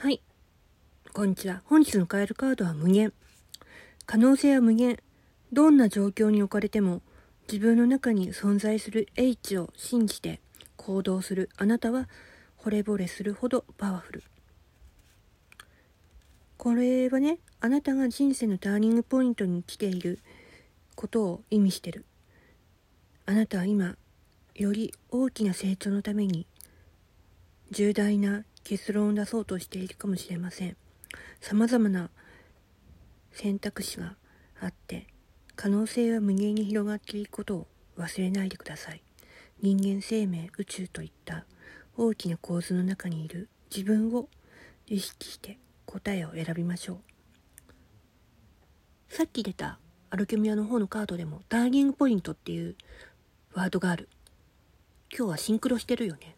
はい。こんにちは。本日のカエルカードは無限。可能性は無限。どんな状況に置かれても、自分の中に存在する H を信じて行動するあなたは、惚れ惚れするほどパワフル。これはね、あなたが人生のターニングポイントに来ていることを意味してる。あなたは今、より大きな成長のために重大な結論を出そうとしているかもしれません。様々な選択肢があって、可能性は無限に広がっていくことを忘れないでください。人間生命、宇宙といった大きな構図の中にいる自分を意識して答えを選びましょう。さっき出たアルケミアの方のカードでもターニングポイントっていうワードがある。今日はシンクロしてるよね。